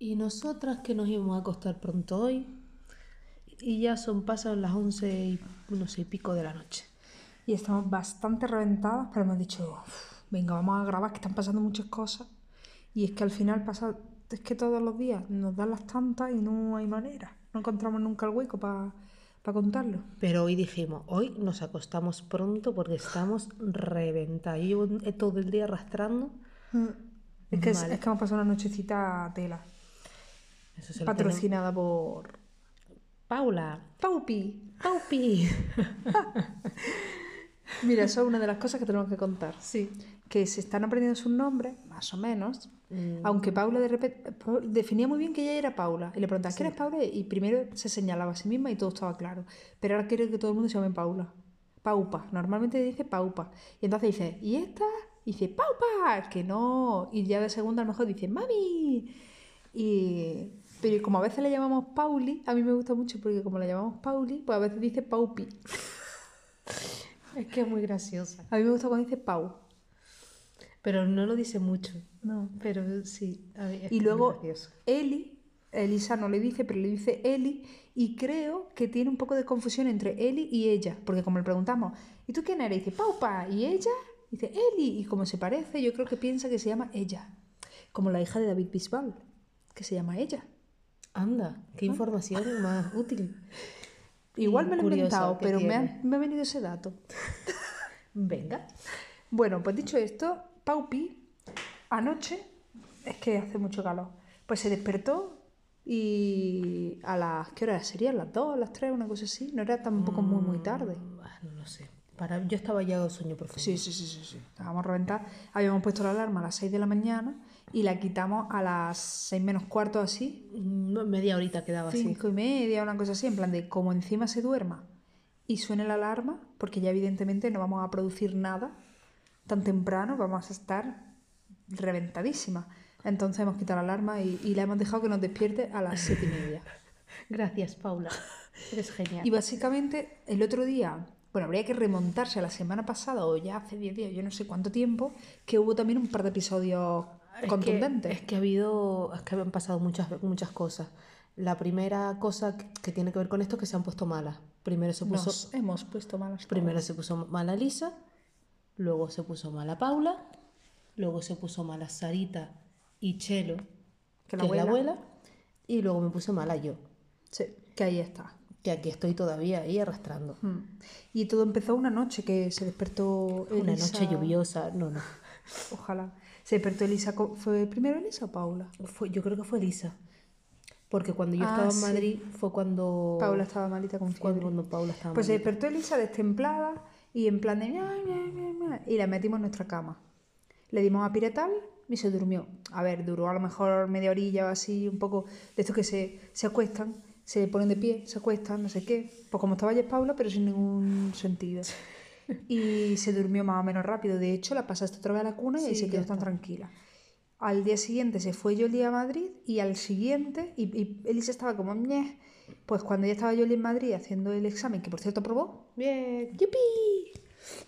Y nosotras que nos íbamos a acostar pronto hoy. Y ya son pasadas las once y no sé y pico de la noche. Y estamos bastante reventadas, pero hemos dicho, "Uf, venga, vamos a grabar, que están pasando muchas cosas. Y es que al final pasa, es que todos los días nos dan las tantas y no hay manera. No encontramos nunca el hueco para contarlo. Pero hoy dijimos, hoy nos acostamos pronto porque estamos reventadas. Yo llevo todo el día arrastrando. Es que, es- Vale. es que hemos pasado una nochecita a tela, Eso patrocinada por Paula, Paupi. Paupi. Mira, eso es una de las cosas que tenemos que contar. Sí. Que se están aprendiendo sus nombres, más o menos. Mm. Aunque Paula de repente definía muy bien que ella era Paula. Y le preguntaba, ¿quién es Paula? Y primero se señalaba a sí misma y todo estaba claro. Pero ahora quiere que todo el mundo se llame Paula. Paupa. Normalmente dice Paupa. Y entonces dice, ¿y esta? Y dice, Paupa. Que no. Y ya de segunda a lo mejor dice, Mami. Y... Pero como a veces le llamamos Pauli, a mí me gusta mucho porque como la llamamos Pauli, pues a veces dice Paupi. Es que es muy graciosa. A mí me gusta cuando dice Pau. Pero no lo dice mucho. No. Pero sí. a es Y luego. Eli, Elisa no le dice, pero le dice Eli, y creo que tiene un poco de confusión entre Eli y ella, porque como le preguntamos, ¿y tú quién eres? Y dice, Paupa, ¿y ella? Dice, Eli, y como se parece, yo creo que piensa que se llama ella, como la hija de David Bisbal, que se llama ella. Anda, qué información más útil. Igual me lo he inventado, pero me ha, me ha venido ese dato. Venga. Bueno, pues dicho esto, Paupi, anoche, es que hace mucho calor, pues se despertó y a las, ¿qué hora sería? ¿A las 2, a las 3, una cosa así? No era tampoco muy, muy tarde. Ah, no lo sé. Para... Yo estaba ya de sueño profundo. Sí, sí, sí, sí, sí. Estábamos reventados. Habíamos puesto la alarma a las 6 de la mañana y la quitamos a las 6 menos cuarto así, Mm, Media horita quedaba así. 5 y media, una cosa así, en plan de como encima se duerma y suene la alarma, porque ya evidentemente no vamos a producir nada tan temprano, vamos a estar reventadísimas. Entonces hemos quitado la alarma y, y la hemos dejado que nos despierte a las 7 y media. Gracias, Paula. Eres genial. Y básicamente el otro día, bueno, habría que remontarse a la semana pasada o ya hace 10 días, yo no sé cuánto tiempo, que hubo también un par de episodios Es que-. Es que, ha habido, es que han pasado muchas, muchas cosas. La primera cosa que- tiene que ver con esto es que se han puesto malas. Primero se puso, Nos hemos puesto malas. primero se puso mala Lisa, luego se puso mala Paula, luego se puso mala Sarita y Chelo, Que que, la es la abuela. abuela, y luego me puse mala yo, Sí, que ahí está. que aquí estoy todavía ahí arrastrando. Mm. Y todo empezó una noche que se despertó Una Elisa- noche lluviosa, no, no. Ojalá. Se despertó Elisa. ¿Fue primero Elisa o Paula? Fue, yo creo que fue Lisa. Porque cuando yo Ah, estaba en sí. Madrid fue cuando. Paula estaba malita con fiebre. cuando, cuando Paula estaba Pues se despertó Elisa destemplada y en plan de... Y la metimos en nuestra cama. Le dimos a piretal y se durmió. A ver, duró a lo mejor media orilla o así, un poco de estos que se, se acuestan, se ponen de pie, se acuestan, no sé qué. Pues como estaba ya Paula, pero sin ningún sentido. Y se durmió más o menos rápido. De hecho, la pasaste otra vez a la cuna y ahí Sí, se quedó tan tranquila. Al día siguiente se fue Yoli a Madrid y al siguiente, y, y Elisa estaba como, "Ñe". pues cuando ya estaba Yoli en Madrid haciendo el examen, que por cierto aprobó, Bien. ¡yupi!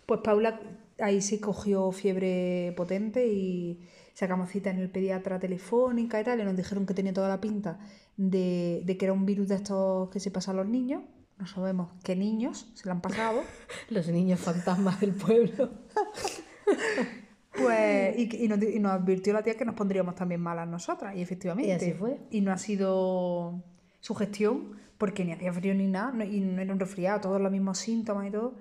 Pues Paula ahí sí cogió fiebre potente y sacamos cita en el pediatra telefónica y tal, y nos dijeron que tenía toda la pinta de, de que era un virus de estos que se pasan a los niños. No sabemos qué niños se lo han pasado. Los niños fantasmas del pueblo. Pues, y, y nos, y nos advirtió la tía que nos pondríamos también malas nosotras, y efectivamente. Y así fue. Y no ha sido su gestión, porque ni hacía frío ni nada, no- y no era un resfriado, todos los mismos síntomas y todo.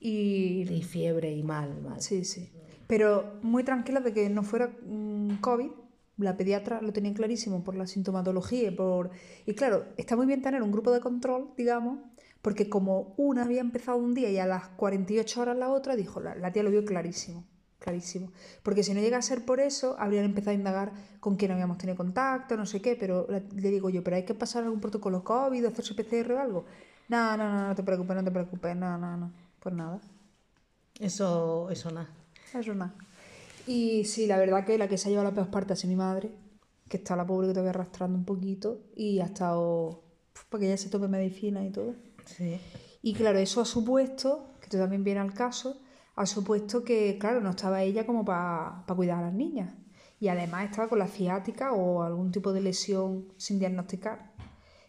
Y Y fiebre y mal, mal. sí, sí. Pero muy tranquila de que no fuera mm, COVID. La pediatra lo tenía clarísimo por la sintomatología y por... Y claro, está muy bien tener un grupo de control, digamos, porque como una había empezado un día y a las 48 horas la otra, dijo, la, la tía lo vio clarísimo, clarísimo. Porque si no llega a ser por eso, habrían empezado a indagar con quién habíamos tenido contacto, no sé qué, pero la- le digo yo, pero hay que pasar algún protocolo COVID, hacerse PCR o algo. No, no, no, no te preocupes, no te preocupes, no, no, no. Pues nada. Eso, eso nada. Eso nada. Y sí, la verdad que la que se ha llevado la peor parte ha sido mi madre, que está la pobre que todavía arrastrando un poquito y ha estado para que ella se tome medicina y todo. Sí. Y claro, eso ha supuesto, que esto también viene al caso, ha supuesto que, claro, no estaba ella como para cuidar a las niñas. Y además estaba con la ciática o algún tipo de lesión sin diagnosticar.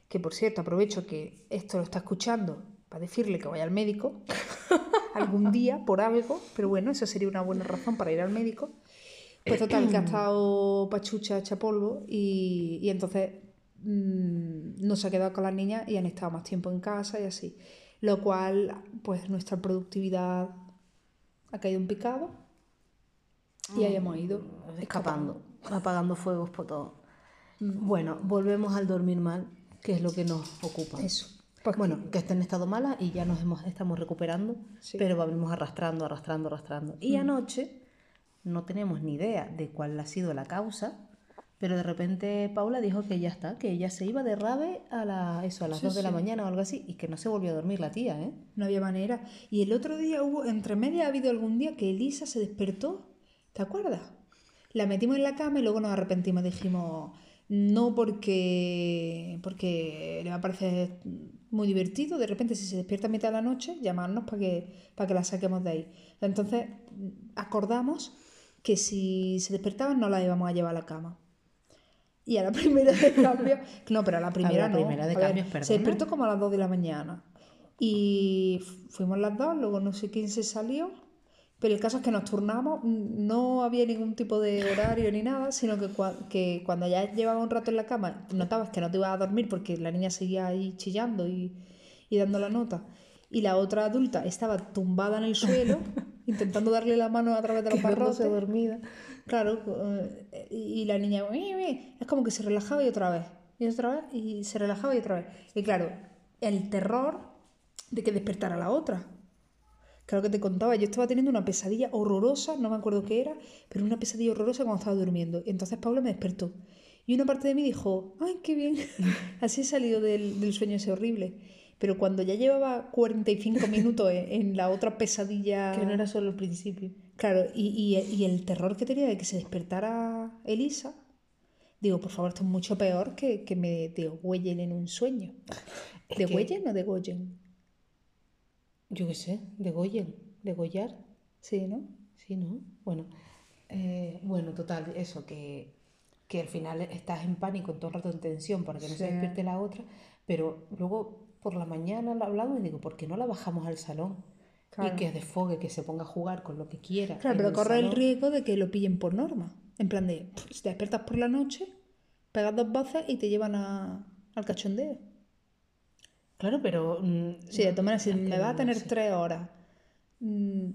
Que por cierto, aprovecho que esto lo está escuchando para decirle que vaya al médico algún día por algo, pero bueno, esa sería una buena razón para ir al médico. Pues total, que ha estado pachucha hecha polvo y, y entonces mm, no se ha quedado con las niñas y han estado más tiempo en casa y así. Lo cual, pues nuestra productividad ha caído en picado y ahí hemos ido escapando, apagando fuegos por todo. Bueno, volvemos al dormir mal, que es lo que nos ocupa. Eso. Pues bueno, que está en estado mala y ya nos hemos, estamos recuperando, Sí. pero vamos arrastrando, arrastrando, arrastrando. Y anoche no tenemos ni idea de cuál ha sido la causa, pero de repente Paula dijo que ya está, que ella se iba de rave a, la, eso, a las Sí, 2 de la mañana o algo así y que no se volvió a dormir la tía, ¿eh? No había manera. Y el otro día hubo, entre media ha habido algún día que Elisa se despertó, ¿te acuerdas? La metimos en la cama y luego nos arrepentimos. Dijimos, no porque, porque le va a parecer muy divertido. De repente, si se despierta a mitad de la noche, llamarnos para que, para que la saquemos de ahí. Entonces, acordamos que si se despertaba no la íbamos a llevar a la cama. Y a la primera de cambio, no, pero a la primera la no. primera de A ver, cambios, Se despertó como a las 2 de la mañana. Y fu- fuimos las dos, luego no sé quién se salió. Pero el caso es que nos turnamos, no había ningún tipo de horario ni nada, sino que, cua- que cuando ya llevaba un rato en la cama, notabas que no te ibas a dormir porque la niña seguía ahí chillando y, y dando la nota. Y la otra adulta estaba tumbada en el suelo, intentando darle la mano a través de los barrotes. dormida. Claro, eh, y la niña es como que se relajaba y otra vez, y otra vez, y se relajaba y otra vez. Y claro, el terror de que despertara la otra. Claro que te contaba, yo estaba teniendo una pesadilla horrorosa, no me acuerdo qué era, pero una pesadilla horrorosa cuando estaba durmiendo. Y entonces Paula me despertó. Y una parte de mí dijo, ay, qué bien, así he salido del, del sueño ese horrible. Pero cuando ya llevaba 45 minutos en, en la otra pesadilla... Que no era solo el principio. Claro, y, y- y el terror que tenía de que se despertara Elisa, digo, por favor, esto es mucho peor que, que me degüellen en un sueño. Es que- ¿Degüellen o degollen? Yo qué sé, degollen, degollar. Sí, ¿no? Sí, ¿no? Bueno, eh, bueno, total, eso, que, que al final estás en pánico, todo el rato en tensión para que no se despierte la otra, pero luego por la mañana la hablamos y digo, ¿por qué no la bajamos al salón? Claro. Y que desfogue, que se ponga a jugar con lo que quiera. Claro, pero el corre el riesgo de que lo pillen por norma. En plan de, si te despiertas por la noche, pegas dos voces y te llevan a- al cachondeo. Claro, pero... mm, Sí, de todas maneras, si me va a no tener sé. tres horas, mm,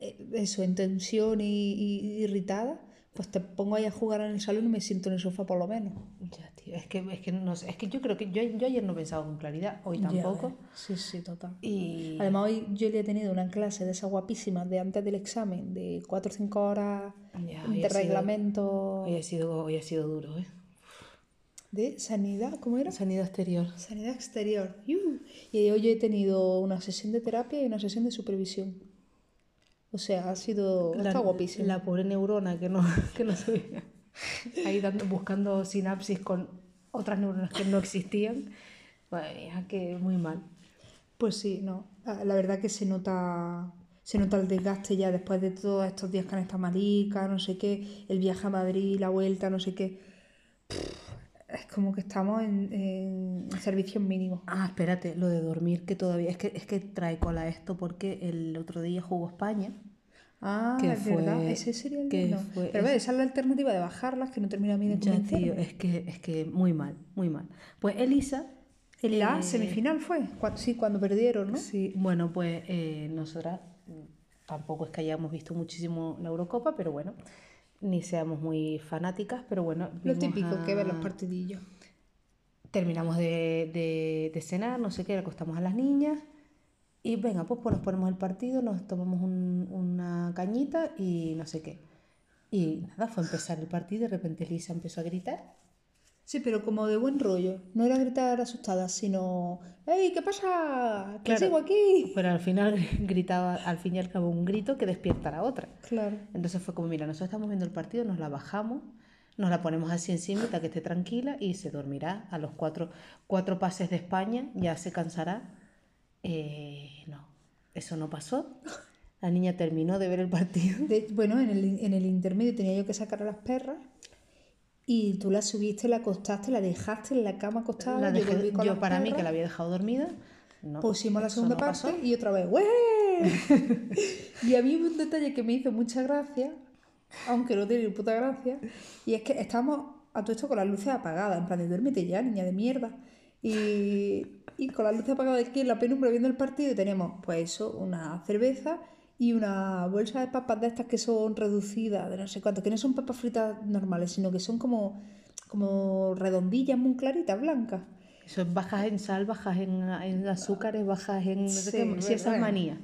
eh, eso, en tensión y, y irritada, pues te pongo ahí a jugar en el salón y me siento en el sofá por lo menos. Ya, tío, es que, es que no sé, es que yo creo que yo, yo ayer no pensaba con claridad, hoy tampoco. ves. Sí, sí, total. Y Además, hoy yo le he tenido una clase de esas guapísimas de antes del examen, de 4 o 5 horas Ya, de sido- reglamento hoy ha sido, hoy ha sido duro, ¿eh? de sanidad, ¿cómo era? Sanidad exterior. Sanidad exterior. ¡Yu! Y hoy yo he tenido una sesión de terapia y una sesión de supervisión. O sea, ha sido... La, está guapísimo. la pobre neurona que no, que no sabía. Ahí dando, buscando sinapsis con otras neuronas que no existían. Madre mía, que muy mal. Pues sí, no. La verdad que se nota, se nota el desgaste ya después de todos estos días que han estado maricas, no sé qué, el viaje a Madrid, la vuelta, no sé qué. Es como que estamos en, en servicios mínimos. Ah, espérate, lo de dormir que todavía. Es que, es que trae cola esto porque el otro día jugó España. Ah, Que es verdad, fue- ese sería el que no. fue- Pero ves, esa es la alternativa de bajarlas, que no termina bien de Ya, convencerme. tío, es que, es que muy mal, muy mal. Pues Elisa. En la eh, semifinal fue, Cu- sí, cuando perdieron, ¿no? Sí, bueno, pues eh, nosotras mm, tampoco es que hayamos visto muchísimo la Eurocopa, pero bueno, ni seamos muy fanáticas, pero bueno. Lo típico que ver los partidillos. Terminamos de, de- de cenar, no sé qué, acostamos a las niñas y venga, pues, pues nos ponemos el partido, nos tomamos un- una cañita y no sé qué. Y nada, fue a empezar el partido y de repente Elisa empezó a gritar. Sí, pero como de buen rollo. No era gritar asustada, sino ¡Ey, qué pasa! ¡Que Claro. sigo aquí! Pero al final gritaba, al fin y al cabo, un grito que despierta a la otra. Claro. Entonces fue como, mira, nosotros estamos viendo el partido, nos la bajamos, nos la ponemos así encima que esté tranquila y se dormirá. A los cuatro, cuatro pases de España ya se cansará. Eh, no, eso no pasó. La niña terminó de ver el partido. De- bueno, en el, en el intermedio tenía yo que sacar a las perras y tú la subiste, la acostaste, la dejaste en la cama acostada. La yo dejé- yo las para mí que perras, la había dejado dormida. No, Pusimos la segunda no parte pasó. y otra vez, y a mí hubo un detalle que me hizo mucha gracia, aunque no tiene ni puta gracia, y es que estábamos a todo esto con las luces apagadas, en plan de duérmete ya, niña de mierda. Y, y con las luces apagadas aquí en la penumbra viendo el partido, y teníamos pues eso, una cerveza y una bolsa de papas de estas que son reducidas, de no sé cuánto, que no son papas fritas normales, sino que son como, como redondillas muy claritas, blancas. Eso es bajas en sal, bajas en, en azúcares, bajas en... no sé Sí, qué, sí, esas bueno. manías.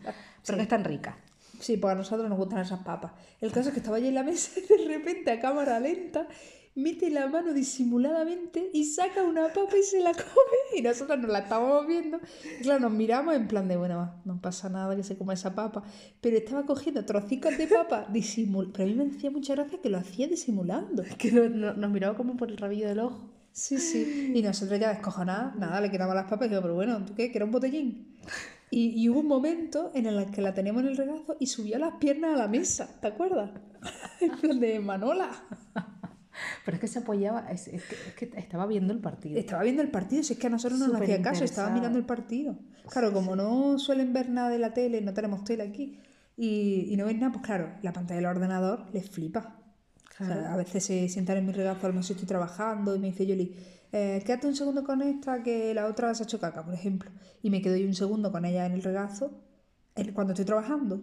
Pero que están ricas. Sí, pues a nosotros nos gustan esas papas. El caso es que estaba allí en la mesa y de repente a cámara lenta mete la mano disimuladamente y saca una papa y se la come y nosotros nos la estábamos viendo. Y claro, nos miramos en plan de, bueno, va, no pasa nada que se coma esa papa. Pero estaba cogiendo trocitos de papa disimul... Pero a mí me hacía mucha gracia que lo hacía disimulando. Que no- no- nos miraba como por el rabillo del ojo. Sí, sí. Y nosotros ya descojonadas, nada, le quitamos las papas y digo, pero bueno, ¿tú qué? ¿Que era un botellín? Y, y hubo un momento en el que la teníamos en el regazo y subió las piernas a la mesa, ¿te acuerdas? En plan de Manola. Pero es que se apoyaba, es, es que, es que estaba viendo el partido. Estaba viendo el partido, si es que a nosotros no nos hacía caso, estaba mirando el partido. Claro, como no suelen ver nada de la tele, no tenemos tele aquí, y, y no ven nada, pues claro, la pantalla del ordenador les flipa. O sea, a veces se sientan en mi regazo, a lo mejor estoy trabajando y me dice Yoli, eh, quédate un segundo con esta que la otra se ha hecho caca, por ejemplo. Y me quedo yo un segundo con ella en el regazo cuando estoy trabajando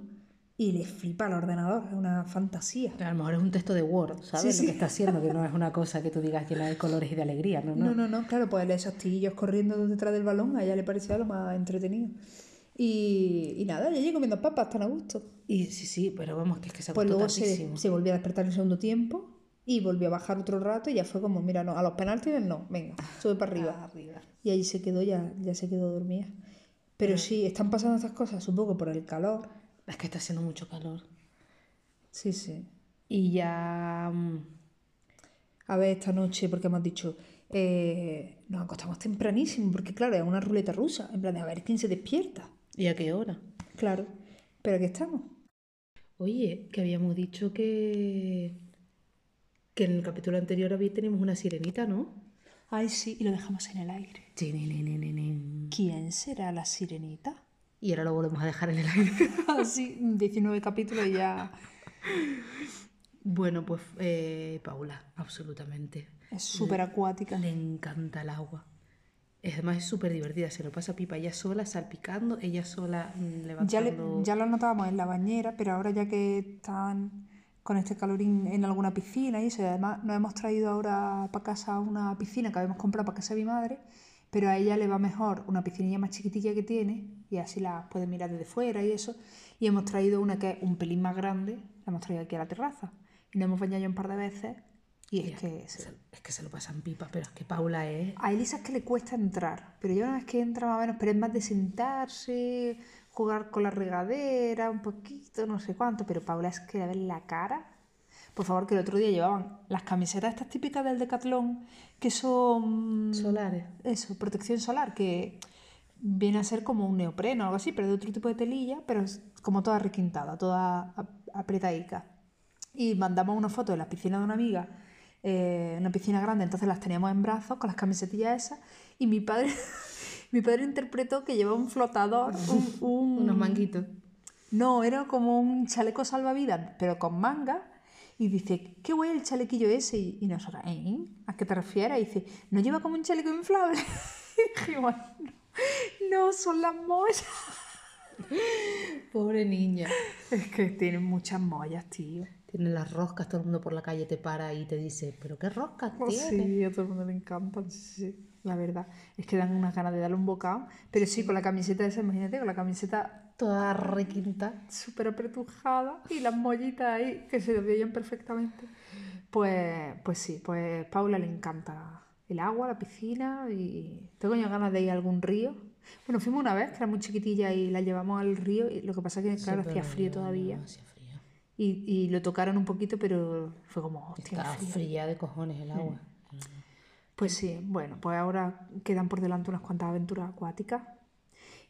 y les flipa el ordenador, es una fantasía. A lo mejor es un texto de Word, ¿sabes? Sí, Lo que está haciendo, que no es una cosa que tú digas llena de colores y de alegría, ¿no? no. No, no, no, claro, pues esos tillos corriendo detrás del balón, a ella le parecía lo más entretenido. Y, y nada, ella llegó comiendo papas tan a gusto. Y sí, sí, pero vamos, que es que se Pues luego se, se volvió a despertar en el segundo tiempo y volvió a bajar otro rato y ya fue como, mira, no, a los penaltis no, venga, sube para arriba. Arriba. Y ahí se quedó, ya, ya se quedó dormida. Pero sí, están pasando estas cosas, supongo por el calor. Es que está haciendo mucho calor. Sí, sí. Y ya... mm, A ver, esta noche, porque hemos dicho, eh, nos acostamos tempranísimo, porque claro, es una ruleta rusa, en plan de a ver quién se despierta. ¿Y a qué hora? Claro, pero aquí estamos. Oye, que habíamos dicho que... Que en el capítulo anterior había, teníamos una sirenita, ¿no? Ay, sí, y lo dejamos en el aire. ¿Quién será la sirenita? Y ahora lo volvemos a dejar en el aire. Así, 19 capítulos y ya bueno, pues eh, Paula, absolutamente. es súper acuática. Le encanta el agua. Es- Además es súper divertida, se lo pasa pipa ella sola, salpicando, ella sola mm, Ya, le- levantando... ya lo notábamos en la bañera, pero ahora ya que están con este calorín en alguna piscina y eso, y además nos hemos traído ahora para casa una piscina que habíamos comprado para casa de mi madre, pero a ella le va mejor una piscinilla más chiquitilla que tiene y así la puede mirar desde fuera y eso. Y hemos traído una que es un pelín más grande, la hemos traído aquí a la terraza. Y nos hemos bañado ya un par de veces y es que... se- Es que se lo pasan pipa, pero es que Paula es... A Elisa es que le cuesta entrar, pero ya una vez que entra más o menos, pero es más de sentarse, jugar con la regadera, un poquito, no sé cuánto, pero Paula es que le ven la cara. Por favor, que el otro día llevaban las camisetas estas típicas del Decathlon, que son... Solares. Eso, protección solar, que viene a ser como un neopreno o algo así, pero de otro tipo de telilla, pero es como toda requintada, toda ap- apretadica. Y mandamos una foto de la piscina de una amiga, eh, una piscina grande, entonces las teníamos en brazos con las camisetillas esas, y mi padre, mi padre interpretó que llevaba un flotador, un, un- Unos manguitos. no, era como un chaleco salvavidas, pero con manga. Y dice, qué guay el chalequillo ese. Y, y nosotros, ¿eh? ¿A qué te refieres? Y dice, ¿no lleva como un chaleco inflable? y dijimos, no, no, son las mollas. Pobre niña. Es que tienen muchas mollas, tío. Tiene las roscas, todo el mundo por la calle te para y te dice, ¿pero qué roscas tiene? Sí, a todo el mundo le encantan, sí, sí. La verdad, es que dan unas ganas de darle un bocado. Pero sí, con la camiseta esa, imagínate, con la camiseta Toda requinta. súper apretujada y las mollitas ahí que se veían perfectamente. Pues, pues sí, pues Paula le encanta el agua, la piscina y tengo ya ganas de ir a algún río. Bueno, fuimos una vez, que era muy chiquitilla y la llevamos al río y lo que pasa es que, claro, Sí, hacía frío todavía no hacía frío. y, y lo tocaron un poquito, pero fue como, hostia, Estaba fría de cojones el agua. Pues sí, bueno, pues ahora quedan por delante unas cuantas aventuras acuáticas.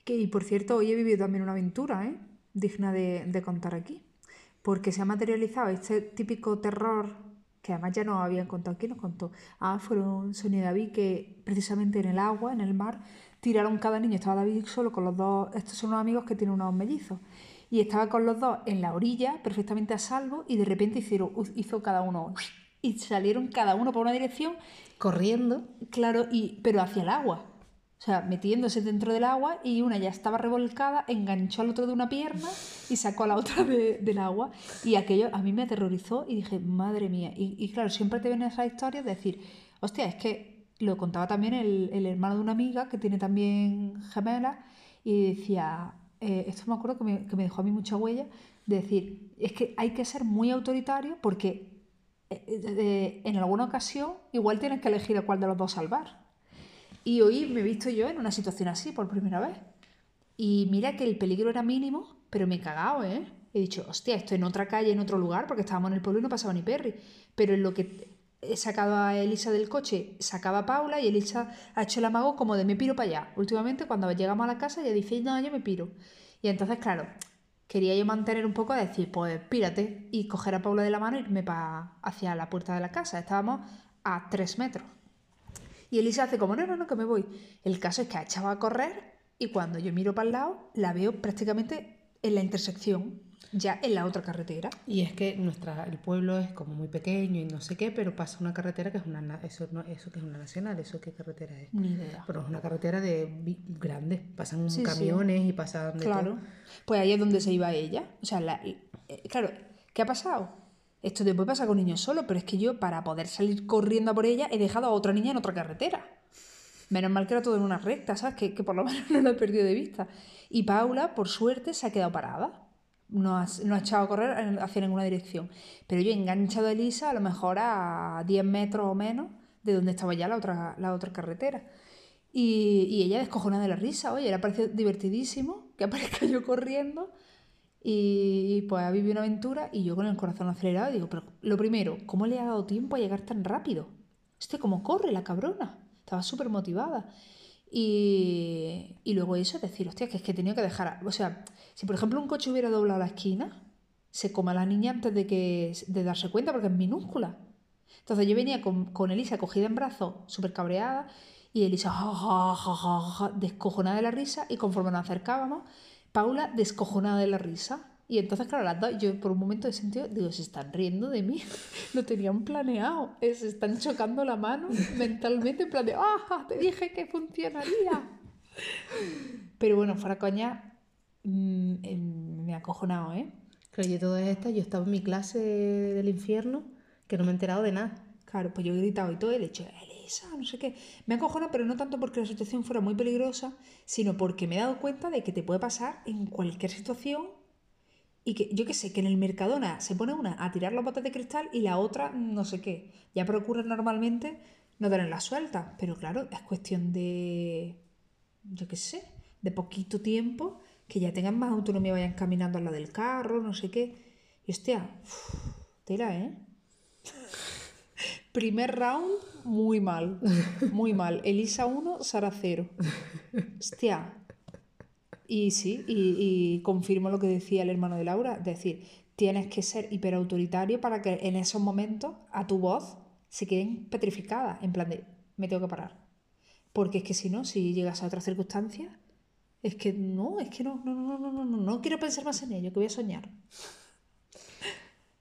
Que, y por cierto, hoy he vivido también una aventura, ¿eh? digna de, contar aquí, porque se ha materializado este típico terror que además ya nos habían contado, ¿quién nos contó? Fueron Sonia y David que precisamente en el agua, en el mar, tiraron cada niño, estaba David solo con los dos, estos son unos amigos que tienen unos mellizos, y estaba con los dos en la orilla, perfectamente a salvo, y de repente hicieron, hizo cada uno, y salieron cada uno por una dirección, Corriendo. claro, y, pero hacia el agua. O sea, metiéndose dentro del agua y una ya estaba revolcada, enganchó al otro de una pierna y sacó a la otra de- del agua. Y aquello a mí me aterrorizó y dije, madre mía. Y, y claro, siempre te vienen esas historias de decir, hostia, es que lo contaba también el, el hermano de una amiga que tiene también gemelas y decía, eh, esto me acuerdo que me, que me dejó a mí mucha huella, de decir, es que hay que ser muy autoritario porque en alguna ocasión igual tienes que elegir a cuál de los dos salvar. Y hoy me he visto yo en una situación así por primera vez. Y mira que el peligro era mínimo, pero me he cagado, ¿eh? He dicho, hostia, estoy en otra calle, en otro lugar, porque estábamos en el pueblo y no pasaba ni Perry. Pero en lo que he sacado a Elisa del coche, sacaba a Paula y Elisa ha hecho el amago como de me piro para allá. Últimamente, cuando llegamos a la casa, ella dice, no, yo me piro. Y entonces, claro, quería yo mantener un poco de decir, pues pírate y coger a Paula de la mano e irme pa- hacia la puerta de la casa. Estábamos a tres metros. Y Elisa hace como, no, no, no, que me voy. El caso es que ha echado a correr y cuando yo miro para el lado, la veo prácticamente en la intersección, ya en la otra carretera. Y es que nuestra, el pueblo es como muy pequeño y no sé qué, pero pasa una carretera que es una, na- eso, no, eso que es una nacional, eso qué carretera es. Ni idea. Pero es una carretera de vi- grande, pasan Sí, sí. camiones y pasan de Claro. todo. Pues ahí es donde se iba ella. O sea, la- eh, claro, ¿qué ha pasado? Esto después pasa con niños solos, pero es que yo para poder salir corriendo a por ella he dejado a otra niña en otra carretera. Menos mal que era todo en una recta, ¿sabes? Que, que por lo menos no la he perdido de vista. Y Paula, por suerte, se ha quedado parada. No ha, no ha echado a correr hacia ninguna dirección. Pero yo he enganchado a Elisa a lo mejor a 10 metros o menos de donde estaba ya la otra, la otra carretera. Y, y ella descojonada de la risa, oye, le ha parecido divertidísimo que aparezca yo corriendo y, pues ha vivido una aventura y yo con el corazón acelerado digo, pero lo primero, ¿cómo le ha dado tiempo a llegar tan rápido? Este, ¿cómo corre la cabrona? Estaba súper motivada. Y, y luego eso, decir, hostia, que es que he tenido que dejar, o sea, si por ejemplo un coche hubiera doblado la esquina, se come a la niña antes de, que, de darse cuenta porque es minúscula. Entonces yo venía con, con Elisa cogida en brazos, súper cabreada, y Elisa ja, ja, ja, descojonada de la risa, y conforme nos acercábamos, Paula descojonada de la risa. Y entonces, claro, las dos, yo por un momento he sentido, digo, se están riendo de mí, lo tenían planeado, se están chocando la mano mentalmente, en plan de, ¡ah! Te dije que funcionaría. Pero bueno, fuera coña, mm, em, me ha acojonado, ¿eh? Claro, yo todas estas, yo estaba en mi clase del infierno, que no me he enterado de nada. Claro, pues yo he gritado y todo, y le he dicho, Elisa, no sé qué. Me acojona, pero no tanto porque la situación fuera muy peligrosa, sino porque me he dado cuenta de que te puede pasar en cualquier situación y que, yo qué sé, que en el Mercadona se pone una a tirar los botes de cristal y la otra no sé qué. Ya procura normalmente no tenerla suelta, pero claro, es cuestión de, yo qué sé, de poquito tiempo, que ya tengan más autonomía, vayan caminando al lado del carro, no sé qué. Y hostia, uf, tela, ¿eh? Primer round, muy mal. Muy mal. Elisa 1, Sara 0. Hostia. Y sí, y, y confirmo lo que decía el hermano de Laura. Es decir, tienes que ser hiperautoritario para que en esos momentos a tu voz se queden petrificadas. En plan de, me tengo que parar. Porque es que si no, si llegas a otras circunstancias, es que no, es que no, no, no, no, no, no, no quiero pensar más en ello, que voy a soñar.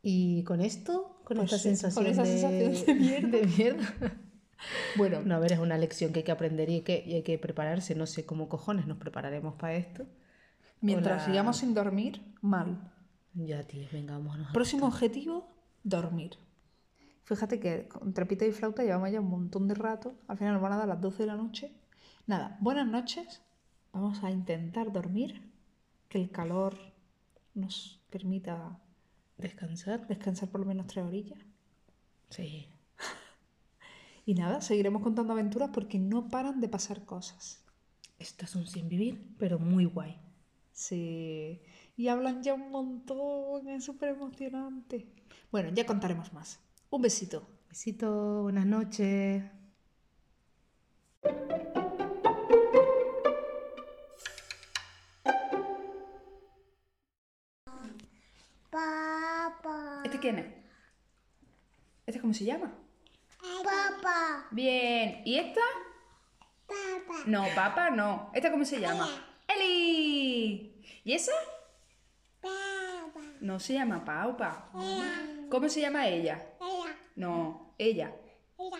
Y con esto, con Pues esta sí, con sensación, esa de, sensación de mierda. de mierda. Bueno, No, a ver, es una lección que hay que aprender y, que, y hay que prepararse. No sé cómo cojones nos prepararemos para esto. mientras Hola. sigamos sin dormir, mal. Ya, tío, venga, vámonos. Próximo objetivo, dormir. Fíjate que con trapita y flauta llevamos ya un montón de rato. Al final nos van a dar las 12 de la noche. Nada, buenas noches. Vamos a intentar dormir. Que el calor nos permita Descansar. descansar por lo menos tres orillas. Sí. Y nada, seguiremos contando aventuras porque no paran de pasar cosas. Estas son sin vivir, pero muy guay. Sí. Y hablan ya un montón, es súper emocionante. Bueno, ya contaremos más. Un besito. Besito, buenas noches. este quién es? ¿Este cómo se llama? Papá. Bien. ¿Y esta? Papá. No, papá no. ¿Esta cómo se llama? Eli. ¿Y esa? Papá. No se llama Paupa. ¿Cómo se llama ella? Ella. No, ella. Ella.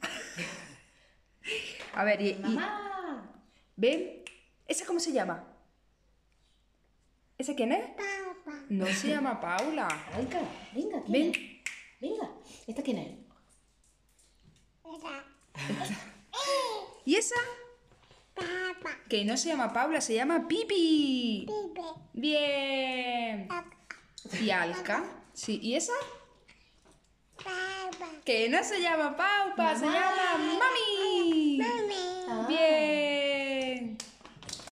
A ver, y, y- Mamá. ¿ven? ¿Esa cómo se llama? ¿Esa quién es? Papá. No se llama Paula. Venga, venga, ¿quién Ven. es? Venga, ¿esta quién es? ¿Y esa? Papá. Que no se llama Paula, se llama Pipi. Pipe. Bien. ¿Y Alka? Sí, ¿y esa? Papá. Que no se llama Paupa, se llama Mami. Mami. Bien.